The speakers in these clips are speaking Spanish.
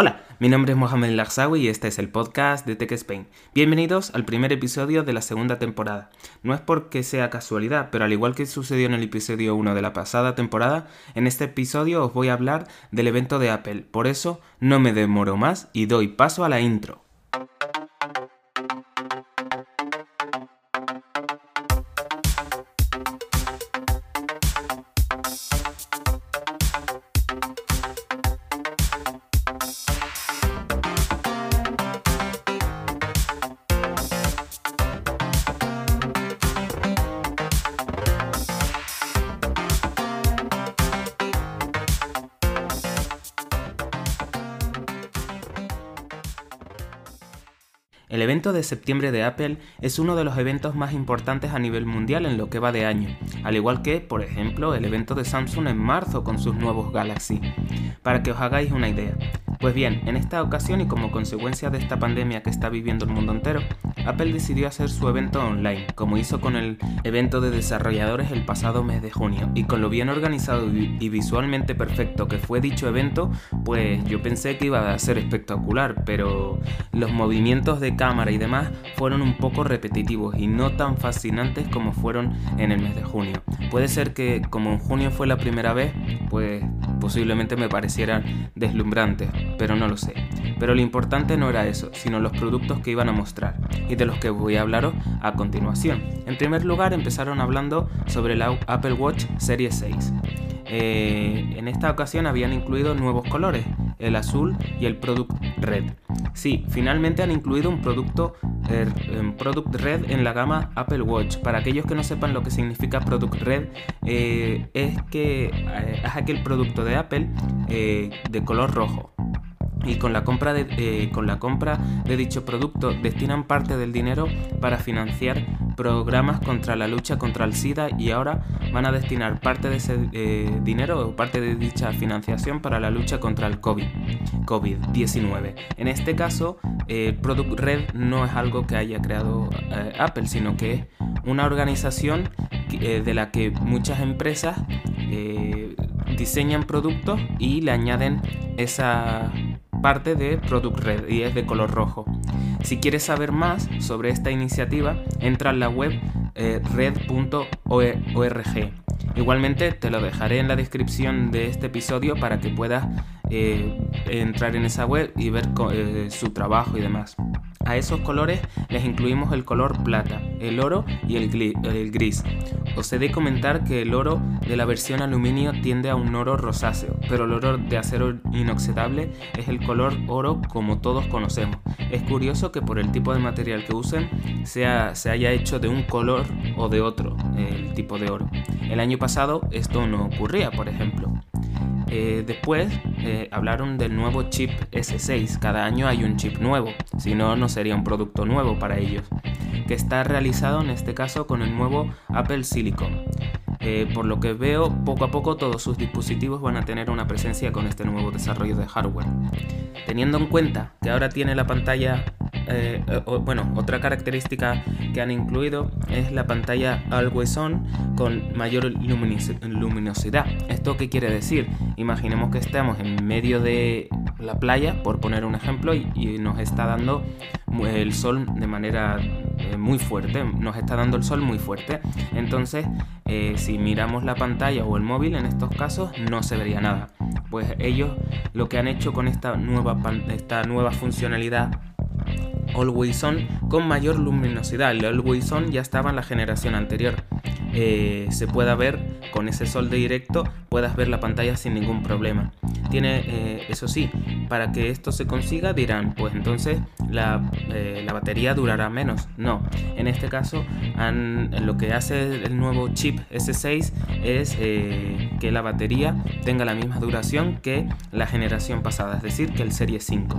Hola, mi nombre es Mohamed Larzawi y este es el podcast de Tech Spain. Bienvenidos al primer episodio de la segunda temporada. No es porque sea casualidad, pero al igual que sucedió en el episodio 1 de la pasada temporada, en este episodio os voy a hablar del evento de Apple. Por eso no me demoro más y doy paso a la intro. El evento de septiembre de Apple es uno de los eventos más importantes a nivel mundial en lo que va de año, al igual que, por ejemplo, el evento de Samsung en marzo con sus nuevos Galaxy. Para que os hagáis una idea, pues bien, en esta ocasión y como consecuencia de esta pandemia que está viviendo el mundo entero, Apple decidió hacer su evento online, como hizo con el evento de desarrolladores el pasado mes de junio, y con lo bien organizado y visualmente perfecto que fue dicho evento, pues yo pensé que iba a ser espectacular, pero los movimientos de cámara y demás fueron un poco repetitivos y no tan fascinantes como fueron en el mes de junio. Puede ser que como en junio fue la primera vez, pues posiblemente me parecieran deslumbrantes, pero no lo sé. Pero lo importante no era eso, sino los productos que iban a mostrar, y de los que voy a hablaros a continuación. En primer lugar empezaron hablando sobre la Apple Watch Series 6. Eh, en esta ocasión habían incluido nuevos colores, el azul y el Product Red. Sí, finalmente han incluido un producto er, Product Red en la gama Apple Watch. Para aquellos que no sepan lo que significa Product Red, eh, es que eh, es aquel producto de Apple de color rojo y con la, compra de, eh, con la compra de dicho producto destinan parte del dinero para financiar programas contra la lucha contra el SIDA y ahora van a destinar parte de ese eh, dinero o parte de dicha financiación para la lucha contra el COVID, COVID-19. En este caso, el Product Red no es algo que haya creado eh, Apple, sino que es una organización de la que muchas empresas diseñan productos y le añaden esa parte de Product Red y es de color rojo. Si quieres saber más sobre esta iniciativa, entra en la web eh, red.org. Igualmente te lo dejaré en la descripción de este episodio para que puedas eh, entrar en esa web y ver eh, su trabajo y demás. A esos colores les incluimos el color plata, el oro y el, gris. Os he de comentar que el oro de la versión aluminio tiende a un oro rosáceo, pero el oro de acero inoxidable es el color oro como todos conocemos. Es curioso que por el tipo de material que usen sea, se haya hecho de un color o de otro el tipo de oro. El año pasado esto no ocurría, por ejemplo. Eh, después eh, hablaron del nuevo chip S6. Cada año hay un chip nuevo, si no, no sería un producto nuevo para ellos. Que está realizado en este caso con el nuevo Apple Silicon. Eh, por lo que veo, poco a poco todos sus dispositivos van a tener una presencia con este nuevo desarrollo de hardware. Teniendo en cuenta que ahora tiene la pantalla eh, bueno, otra característica que han incluido es la pantalla Always On con mayor luminosidad. ¿Esto qué quiere decir? Imaginemos que estamos en medio de la playa, por poner un ejemplo, y, nos está dando el sol de manera eh, muy fuerte, nos está dando el sol muy fuerte. Entonces, eh, si miramos la pantalla o el móvil, en estos casos no se vería nada. Pues ellos lo que han hecho con esta nueva, esta nueva funcionalidad Always On con mayor luminosidad. El Always On ya estaba en la generación anterior. Eh, se pueda ver con ese sol de directo, puedas ver la pantalla sin ningún problema. Tiene, eh, eso sí, para que esto se consiga dirán, pues entonces la, eh, la batería durará menos. No, en este caso lo que hace el nuevo chip S6 es que la batería tenga la misma duración que la generación pasada, es decir, que el Serie 5.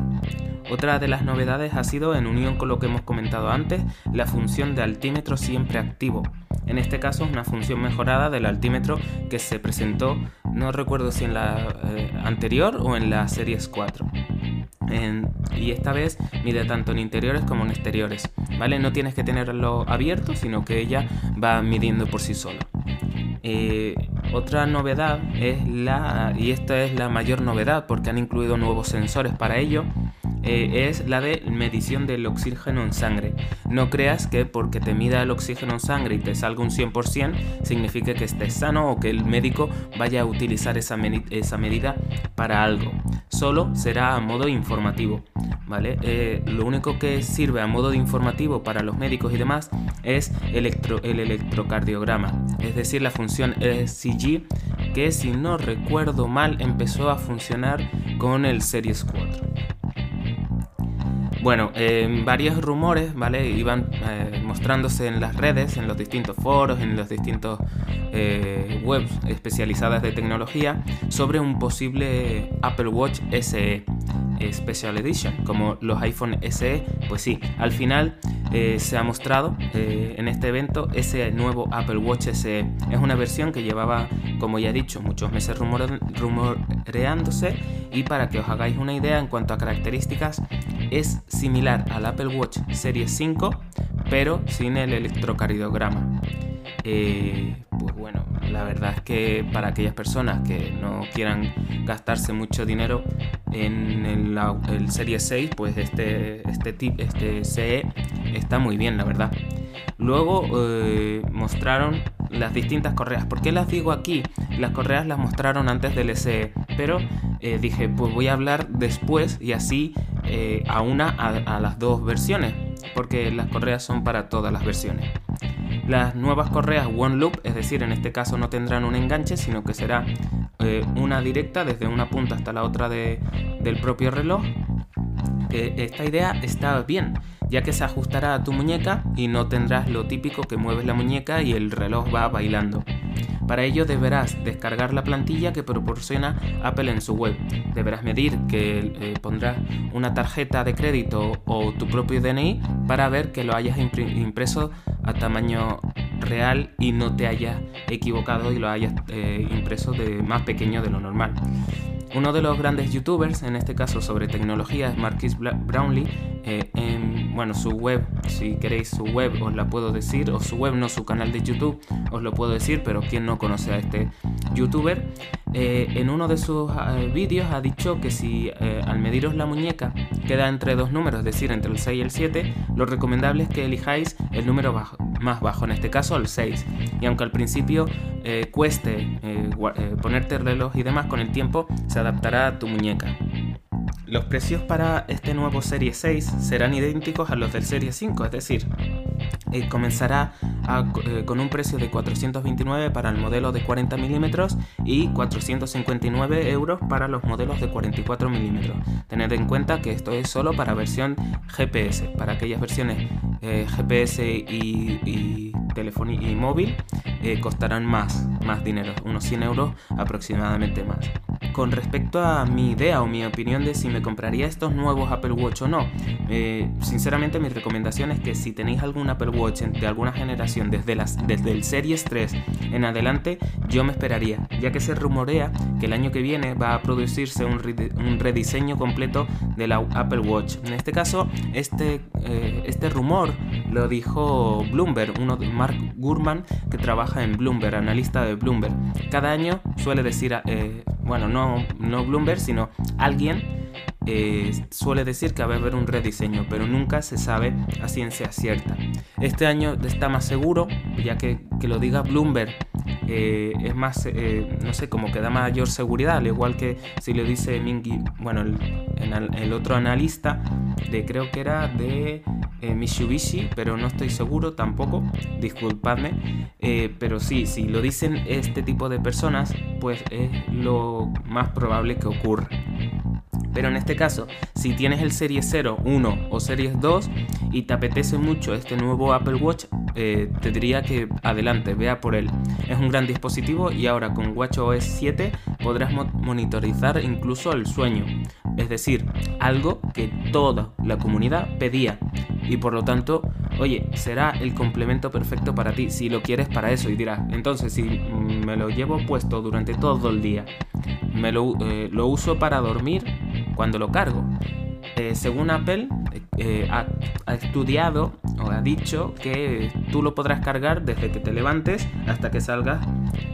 Otra de las novedades ha sido, en unión con lo que hemos comentado antes, la función de altímetro siempre activo. En este caso es una función mejorada del altímetro que se presentó, no recuerdo si en la eh, anterior o en la Series 4. y esta vez mide tanto en interiores como en exteriores, ¿vale? No tienes que tenerlo abierto, sino que ella va midiendo por sí sola. Eh, Otra novedad es la, y esta es la mayor novedad porque han incluido nuevos sensores para ello, eh, es la de medición del oxígeno en sangre. No creas que porque te mida el oxígeno en sangre y te salga un 100% signifique que estés sano o que el médico vaya a utilizar esa, medida para algo. Solo será a modo informativo. ¿vale? Eh, lo único que sirve a modo de informativo para los médicos y demás es el electrocardiograma, es decir, la función ECG que si no recuerdo mal empezó a funcionar con el Series 4. Bueno, varios rumores, ¿vale? Iban eh, mostrándose en las redes, en los distintos foros, en los distintos eh, webs especializadas de tecnología sobre un posible Apple Watch SE Special Edition, como los iPhone SE. Pues sí, al final eh, se ha mostrado en este evento ese nuevo Apple Watch SE. Es una versión que llevaba, como ya he dicho, muchos meses rumoreándose y para que os hagáis una idea en cuanto a características, es similar al Apple Watch Series 5, pero sin el electrocardiograma. Eh, pues bueno, la verdad es que para aquellas personas que no quieran gastarse mucho dinero en el, Series 6, pues este, este, tip, este CE está muy bien, la verdad. Luego eh, mostraron las distintas correas. ¿Por qué las digo aquí? Las correas las mostraron antes del SE, pero eh, dije, pues voy a hablar después y así eh, a una a, las dos versiones, porque las correas son para todas las versiones. Las nuevas correas One Loop, es decir, en este caso no tendrán un enganche, sino que será eh, una directa desde una punta hasta la otra del propio reloj. Esta idea está bien, ya que se ajustará a tu muñeca y no tendrás lo típico que mueves la muñeca y el reloj va bailando. Para ello deberás descargar la plantilla que proporciona Apple en su web. Deberás medir que eh, pondrás una tarjeta de crédito o tu propio DNI para ver que lo hayas impreso a tamaño real y no te hayas equivocado y lo hayas eh, impreso de más pequeño de lo normal. Uno de los grandes youtubers, en este caso sobre tecnología, es Marquis Brownlee. Eh, en bueno, su web, si queréis su web os la puedo decir, o su web no su canal de YouTube, os lo puedo decir, pero quien no conoce a este youtuber, eh, en uno de sus eh, vídeos ha dicho que si al mediros la muñeca queda entre dos números, es decir, entre el 6 y el 7, lo recomendable es que elijáis el número más bajo, en este caso el 6. Y aunque al principio cueste ponerte el reloj y demás, con el tiempo se adaptará a tu muñeca. Los precios para este nuevo Serie 6 serán idénticos a los del Serie 5, es decir, eh, comenzará eh, con un precio de 429 para el modelo de 40 milímetros y 459 euros para los modelos de 44 milímetros. Tened en cuenta que esto es solo para versión GPS, para aquellas versiones eh, GPS y, y, y móvil costarán más, más dinero, unos 100 euros aproximadamente más. Con respecto a mi idea o mi opinión de si me compraría estos nuevos Apple Watch o no, eh, sinceramente mi recomendación es que si tenéis algún Apple Watch de alguna generación desde, el Series 3 en adelante, yo me esperaría, ya que se rumorea que el año que viene va a producirse un, rediseño completo de la Apple Watch. En este caso, este, eh, este rumor lo dijo Bloomberg, uno de Mark Gurman que trabaja en Bloomberg, analista de Bloomberg. Cada año suele decir... Eh, bueno, no, no Bloomberg, sino alguien eh, suele decir que va a haber un rediseño, pero nunca se sabe a ciencia cierta. Este año está más seguro, ya que, que lo diga Bloomberg eh, es más, eh, no sé, como que da mayor seguridad, al igual que si lo dice Mingy, bueno, el, otro analista de creo que era de Mitsubishi, pero no estoy seguro tampoco, disculpadme, pero sí, si lo dicen este tipo de personas, pues es lo más probable que ocurra. Pero en este caso, si tienes el Series 0, 1 o Series 2 y te apetece mucho este nuevo Apple Watch, eh, te diría que adelante, vea por él. Es un gran dispositivo y ahora con WatchOS 7 podrás monitorizar incluso el sueño. Es decir, algo que toda la comunidad pedía. Y por lo tanto, oye, será el complemento perfecto para ti si lo quieres para eso. Y dirás, entonces si me lo llevo puesto durante todo el día, me lo, eh, lo uso para dormir, cuando lo cargo. Eh, según Apple, eh, ha, estudiado o ha dicho que tú lo podrás cargar desde que te levantes hasta que salgas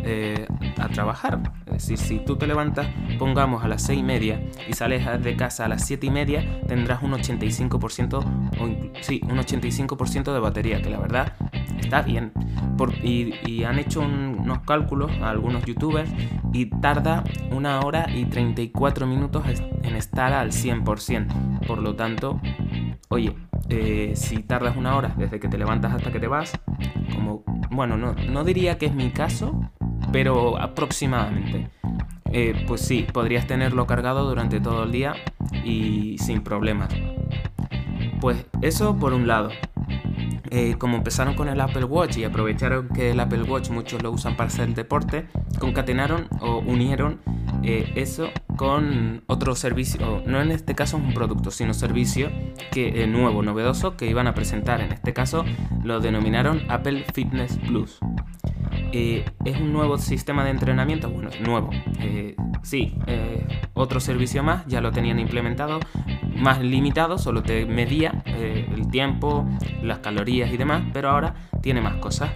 eh, a trabajar. Es decir, si tú te levantas, pongamos a las 6 y media y sales de casa a las 7 y media, tendrás un 85%, o sí, un 85% de batería, que la verdad está bien. y, han hecho unos cálculos a algunos youtubers y tarda una hora y 34 minutos en estar al 100%. Por lo tanto, oye, eh, si tardas una hora desde que te levantas hasta que te vas, como, bueno, no, no diría que es mi caso, pero aproximadamente. Eh, pues sí, podrías tenerlo cargado durante todo el día y sin problemas. Pues eso por un lado. Eh, como empezaron con el Apple Watch y aprovecharon que el Apple Watch muchos lo usan para hacer deporte, concatenaron o unieron eh, eso con otro servicio, no en este caso un producto, sino servicio que eh, nuevo, novedoso que iban a presentar. En este caso lo denominaron Apple Fitness Plus. es un nuevo sistema de entrenamiento, bueno, es nuevo. sí, otro servicio más, ya lo tenían implementado, más limitado, solo te medía el tiempo, las calorías y demás, pero ahora tiene más cosas.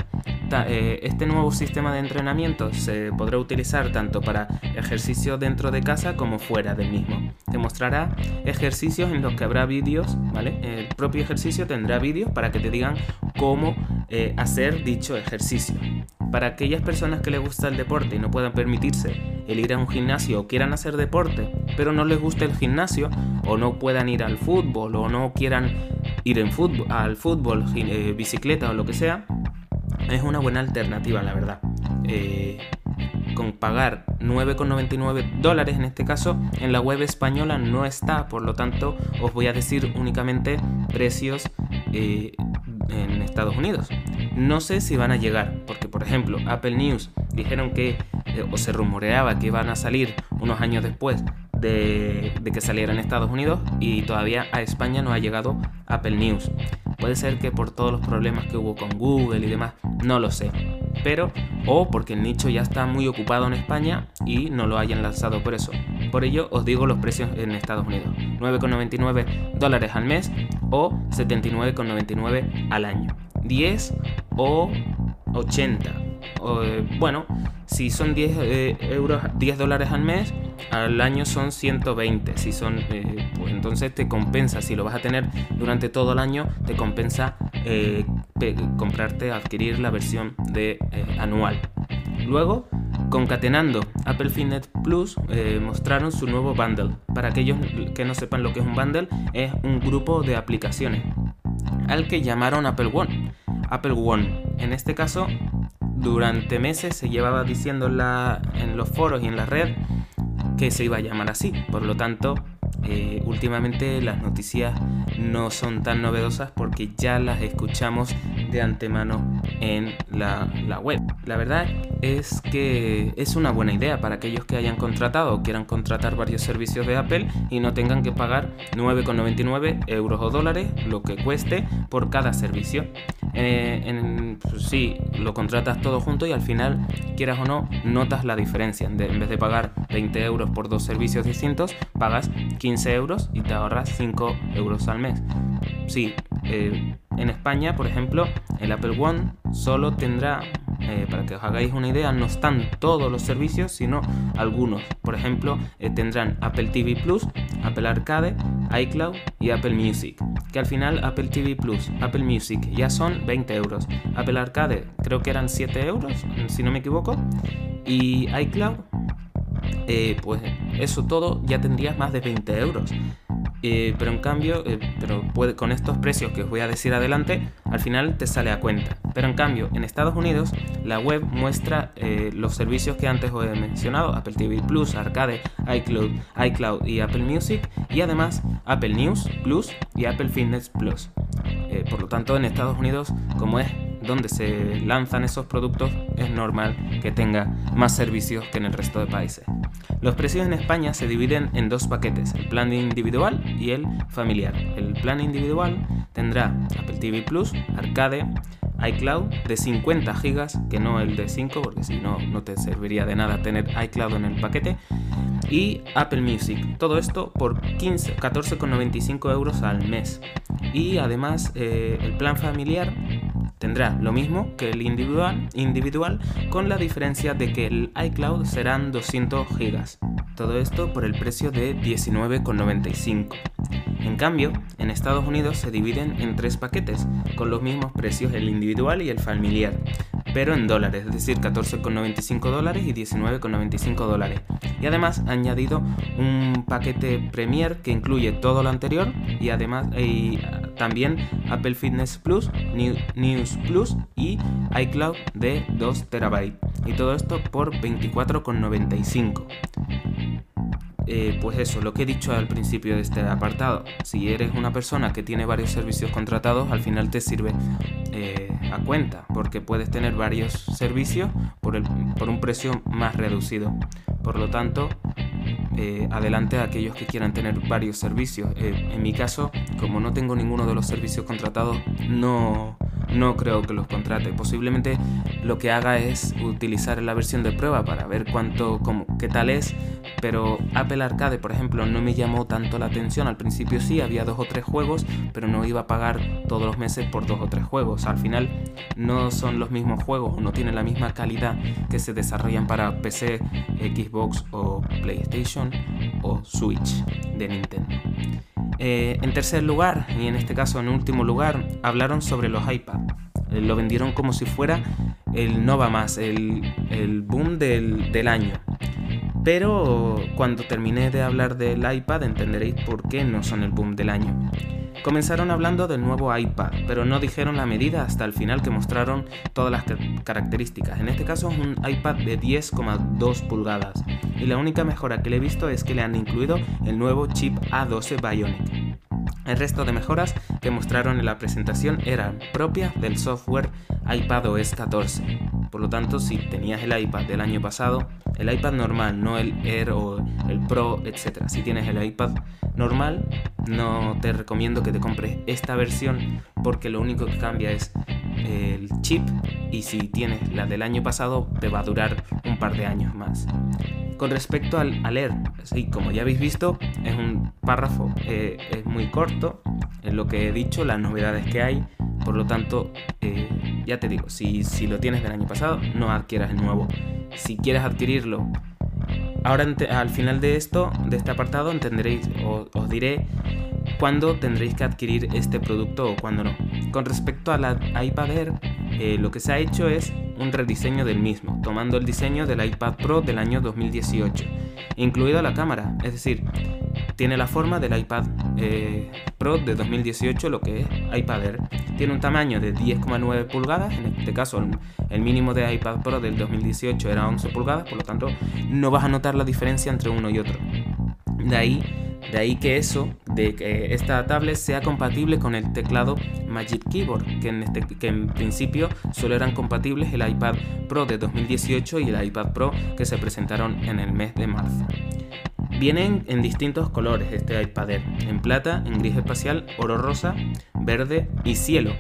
Eh, este nuevo sistema de entrenamiento se podrá utilizar tanto para ejercicios dentro de casa como fuera del mismo. Te mostrará ejercicios en los que habrá vídeos, ¿vale? El propio ejercicio tendrá vídeos para que te digan cómo eh, hacer dicho ejercicio. Para aquellas personas que les gusta el deporte y no puedan permitirse el ir a un gimnasio o quieran hacer deporte, pero no les guste el gimnasio o no puedan ir al fútbol o no quieran ir al fútbol, eh, bicicleta o lo que sea, es una buena alternativa, la verdad. Eh, con pagar 9,99 dólares en este caso, en la web española no está, por lo tanto os voy a decir únicamente precios eh, en Estados Unidos. No sé si van a llegar, porque por ejemplo Apple News dijeron que, eh, o se rumoreaba que iban a salir unos años después de, de, que saliera en Estados Unidos y todavía a España no ha llegado Apple News. Puede ser que por todos los problemas que hubo con Google y demás, no lo sé. Pero, o porque el nicho ya está muy ocupado en España y no lo hayan lanzado por eso. Por ello os digo los precios en Estados Unidos. 9,99 dólares al mes o 79,99 al año. 10 o 80. Eh, bueno, si son 10 eh, euros, 10 dólares al mes, al año son 120. Si son, eh, pues entonces te compensa, si lo vas a tener durante todo el año, te compensa comprarte, adquirir la versión de anual. Luego, concatenando Apple Fitness Plus, mostraron su nuevo bundle. Para aquellos que no sepan lo que es un bundle, es un grupo de aplicaciones al que llamaron Apple One. Apple One. En este caso, durante meses se llevaba diciendo en los foros y en la red que se iba a llamar así. Por lo tanto, eh, últimamente las noticias no son tan novedosas porque ya las escuchamos de antemano en la, web. La verdad es que es una buena idea para aquellos que hayan contratado o quieran contratar varios servicios de Apple y no tengan que pagar 9,99 euros o dólares, lo que cueste por cada servicio. Eh, pues sí, lo contratas todo junto y al final, quieras o no, notas la diferencia. en vez de pagar 20 euros por dos servicios distintos, pagas 15 euros y te ahorras 5 euros al mes. Sí, eh, en España, por ejemplo, el Apple One solo tendrá, eh, para que os hagáis una idea, no están todos los servicios, sino algunos. Por ejemplo, eh, tendrán Apple TV Plus, Apple Arcade, iCloud y Apple Music. Que al final Apple TV Plus, Apple Music ya son 20 euros. Apple Arcade creo que eran 7 euros, si no me equivoco. Y iCloud, pues eso todo ya tendrías más de 20 euros. Eh, pero en cambio, eh, pero con estos precios que os voy a decir adelante, al final te sale a cuenta. Pero en cambio, en Estados Unidos, la web muestra eh, los servicios que antes os he mencionado, Apple TV Plus, Arcade, iCloud, iCloud y Apple Music, y además Apple News Plus y Apple Fitness Plus. por lo tanto, en Estados Unidos, como es donde se lanzan esos productos, es normal que tenga más servicios que en el resto de países. Los precios en España se dividen en dos paquetes, el plan individual y el familiar. El plan individual tendrá Apple TV Plus, Arcade, iCloud de 50 GB, que no el de 5, porque si no, no te serviría de nada tener iCloud en el paquete, y Apple Music. Todo esto por 14,95 euros al mes. Y además eh, el plan familiar tendrá lo mismo que el individual, individual con la diferencia de que el iCloud serán 200 gigas. Todo esto por el precio de 19,95. En cambio, en Estados Unidos se dividen en tres paquetes, con los mismos precios el individual y el familiar, pero en dólares, es decir, 14,95 dólares y 19,95 dólares. Y además ha añadido un paquete Premier que incluye todo lo anterior y además también Apple Fitness Plus, News Plus y iCloud de 2 TB. Y todo esto por 24,95. Eh, pues eso, lo que he dicho al principio de este apartado. Si eres una persona que tiene varios servicios contratados, al final te sirve eh, a cuenta, porque puedes tener varios servicios por, el, por un precio más reducido. Por lo tanto, eh, adelante a aquellos que quieran tener varios servicios. en mi caso, como no tengo ninguno de los servicios contratados, no, no creo que los contrate. Posiblemente lo que haga es utilizar la versión de prueba para ver cuánto, cómo, qué tal es, pero Apple Arcade, por ejemplo, no me llamó tanto la atención. Al principio sí, había dos o tres juegos, pero no iba a pagar todos los meses por dos o tres juegos. Al final no son los mismos juegos, no tienen la misma calidad que se desarrollan para PC, Xbox o O Switch de Nintendo. Eh, en tercer lugar, y en este caso en último lugar, hablaron sobre los iPad. Eh, lo vendieron como si fuera el Nova más, el, boom del, del año. Pero cuando terminé de hablar del iPad entenderéis por qué no son el boom del año. Comenzaron hablando del nuevo iPad, pero no dijeron la medida hasta el final que mostraron todas las características. En este caso es un iPad de 10,2 pulgadas y la única mejora que le he visto es que le han incluido el nuevo chip A12 Bionic. El resto de mejoras que mostraron en la presentación eran propias del software iPadOS 14. Por lo tanto, si tenías el iPad del año pasado, el iPad normal, no el Air o el Pro, etc. Si tienes el iPad normal, no te recomiendo que te compres esta versión porque lo único que cambia es el chip y si tienes la del año pasado te va a durar un par de años más. Con respecto al, leer, sí, como ya habéis visto, es un párrafo, eh, es muy corto, en lo que he dicho, las novedades que hay, por lo tanto, eh, ya te digo, si, si lo tienes del año pasado, no adquieras el nuevo. Si quieres adquirirlo Ahora al final de esto, de este apartado, entenderéis os diré cuándo tendréis que adquirir este producto o cuándo no. Con respecto a la iPad Air, eh, lo que se ha hecho es un rediseño del mismo, tomando el diseño del iPad Pro del año 2018, incluida la cámara, es decir, tiene la forma del iPad eh, Pro de 2018, lo que es iPad Air. Tiene un tamaño de 10,9 pulgadas, en este caso el mínimo de iPad Pro del 2018 era 11 pulgadas, por lo tanto no vas a notar la diferencia entre uno y otro. De ahí, de ahí que eso, de que esta tablet sea compatible con el teclado Magic Keyboard, que en, este, principio solo eran compatibles el iPad Pro de 2018 y el iPad Pro que se presentaron en el mes de marzo. Vienen en distintos colores este iPad Air, en plata, en gris espacial, oro rosa, verde y cielo.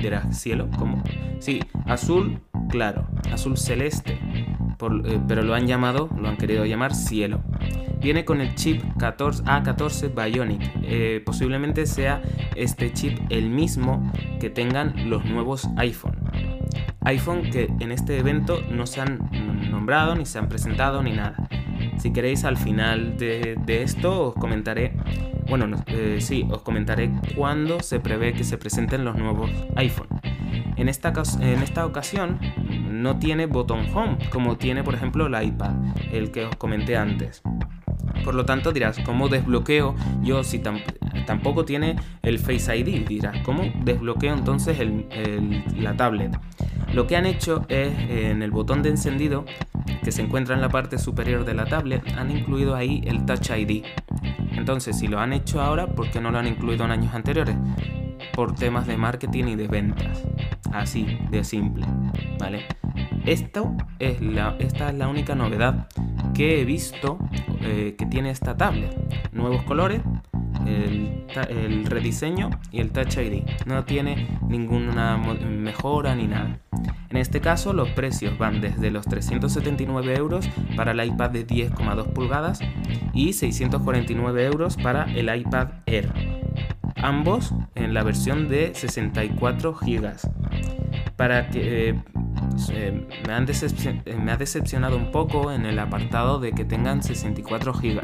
Dirás, ¿cielo? ¿Cómo? Sí, azul claro, azul celeste, eh, pero lo han llamado, lo han querido llamar cielo. Viene con el chip 14, A14 Bionic. Eh, posiblemente sea este chip el mismo que tengan los nuevos iPhone. iPhone que en este evento no se han nombrado, ni se han presentado, ni nada. Si queréis al final de, esto os comentaré, bueno, eh, sí, os comentaré cuándo se prevé que se presenten los nuevos iPhone. En esta, en esta ocasión no tiene botón home como tiene por ejemplo el iPad, el que os comenté antes. Por lo tanto dirás, ¿cómo desbloqueo yo si tampoco tiene el Face ID? Dirás, ¿cómo desbloqueo entonces la tablet? Lo que han hecho es en el botón de encendido que se encuentra en la parte superior de la tablet, han incluido ahí el Touch ID. Entonces, si lo han hecho ahora, ¿por qué no lo han incluido en años anteriores? Por temas de marketing y de ventas. Así de simple, ¿vale? Esto es la, esta es la única novedad que he visto eh, que tiene esta tablet. Nuevos colores, el, el, rediseño y el Touch ID. No tiene ninguna mejora ni nada. En este caso los precios van desde los 379 euros para el iPad de 10,2 pulgadas y 649 euros para el iPad Air. Ambos en la versión de 64 GB. Para que eh, eh, me, han eh, me ha decepcionado un poco en el apartado de que tengan 64 GB,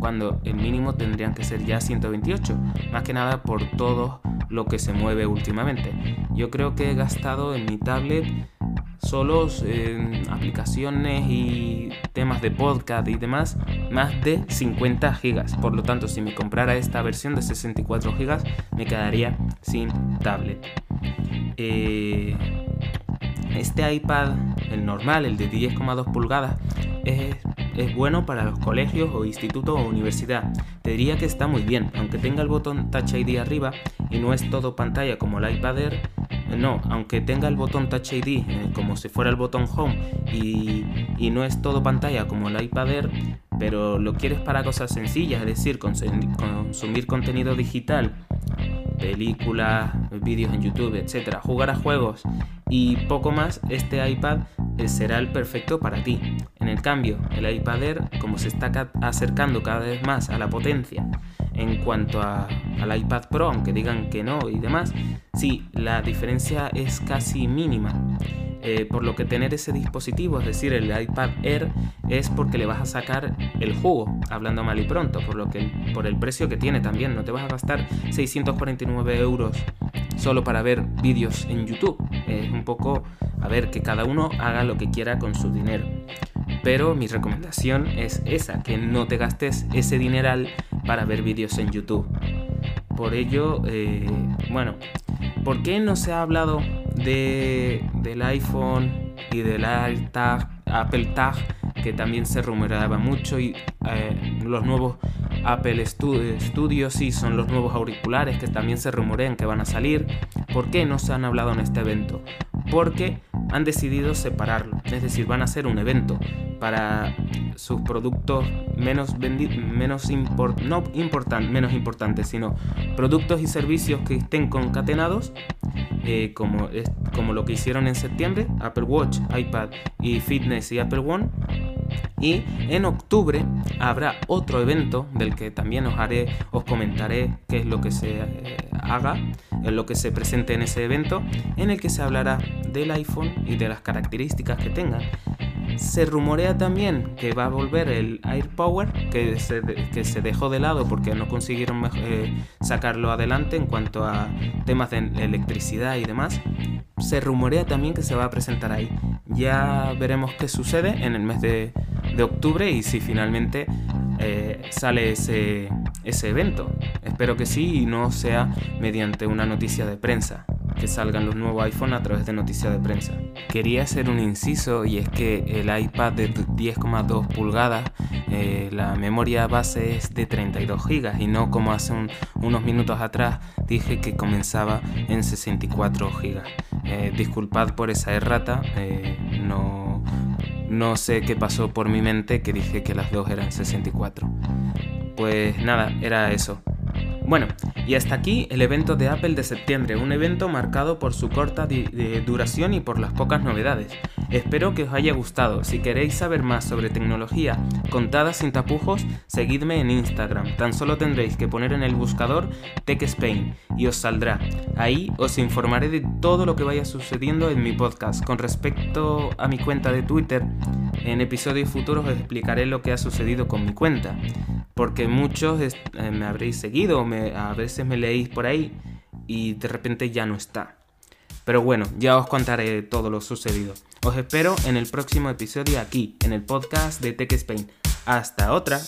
cuando el mínimo tendrían que ser ya 128, más que nada por todo lo que se mueve últimamente. Yo creo que he gastado en mi tablet solo en aplicaciones y temas de podcast y demás más de 50 GB. Por lo tanto, si me comprara esta versión de 64 GB, me quedaría sin tablet. Eh, este iPad, el normal, el de 10,2 pulgadas, es, bueno para los colegios o institutos o universidad. Te diría que está muy bien, aunque tenga el botón Touch ID arriba y no es todo pantalla como el iPad Air. No, aunque tenga el botón Touch ID eh, como si fuera el botón Home y, y no es todo pantalla como el iPad Air, pero lo quieres para cosas sencillas, es decir, consumir contenido digital películas, vídeos en YouTube, etcétera, jugar a juegos y poco más, este iPad eh, será el perfecto para ti. En el cambio, el iPad Air, como se está acercando cada vez más a la potencia en cuanto a, al iPad Pro, aunque digan que no y demás, sí, la diferencia es casi mínima. Eh, por lo que tener ese dispositivo, es decir, el iPad Air, es porque le vas a sacar el jugo, hablando mal y pronto, por, lo que, por el precio que tiene también. No te vas a gastar 649 euros solo para ver vídeos en YouTube. Es un poco, a ver, que cada uno haga lo que quiera con su dinero. Pero mi recomendación es esa, que no te gastes ese dineral para ver vídeos en YouTube. Por ello, eh, bueno, ¿por qué no se ha hablado de, del iPhone y del Apple Tag, que también se rumoreaba mucho, y eh, los nuevos Apple Studios sí son los nuevos auriculares que también se rumorean que van a salir. ¿Por qué no se han hablado en este evento? Porque han decidido separarlo, es decir, van a hacer un evento para sus productos menos menos no menos importantes, sino productos y servicios que estén concatenados eh, como, como lo que hicieron en septiembre, Apple Watch, iPad y Fitness y Apple One. Y en octubre habrá otro evento del que también os haré, os comentaré qué es lo que se eh, haga, lo que se presente en ese evento, en el que se hablará del iPhone y de las características que tenga se rumorea también que va a volver el AirPower, que se, que se dejó de lado porque no consiguieron eh, sacarlo adelante en cuanto a temas de electricidad y demás. Se rumorea también que se va a presentar ahí. Ya veremos qué sucede en el mes de, octubre y si finalmente eh, sale ese, ese evento. Espero que sí y no sea mediante una noticia de prensa que salgan los nuevos iPhone a través de noticias de prensa. Quería hacer un inciso y es que el iPad de 10,2 pulgadas, eh, la memoria base es de 32 GB y no como hace unos minutos atrás dije que comenzaba en 64 GB. Eh, disculpad por esa errata, eh, no, no sé qué pasó por mi mente que dije que las dos eran 64. Pues nada, era eso. Bueno, y hasta aquí el evento de Apple de septiembre, un evento marcado por su corta duración y por las pocas novedades. Espero que os haya gustado. Si queréis saber más sobre tecnología contada sin tapujos, seguidme en Instagram. Tan solo tendréis que poner en el buscador TechSpain y os saldrá. Ahí os informaré de todo lo que vaya sucediendo en mi podcast. Con respecto a mi cuenta de Twitter, en episodios futuros os explicaré lo que ha sucedido con mi cuenta porque muchos eh, me habréis seguido, a veces me leéis por ahí y de repente ya no está. Pero bueno, ya os contaré todo lo sucedido. Os espero en el próximo episodio aquí, en el podcast de Tech Spain. Hasta otra.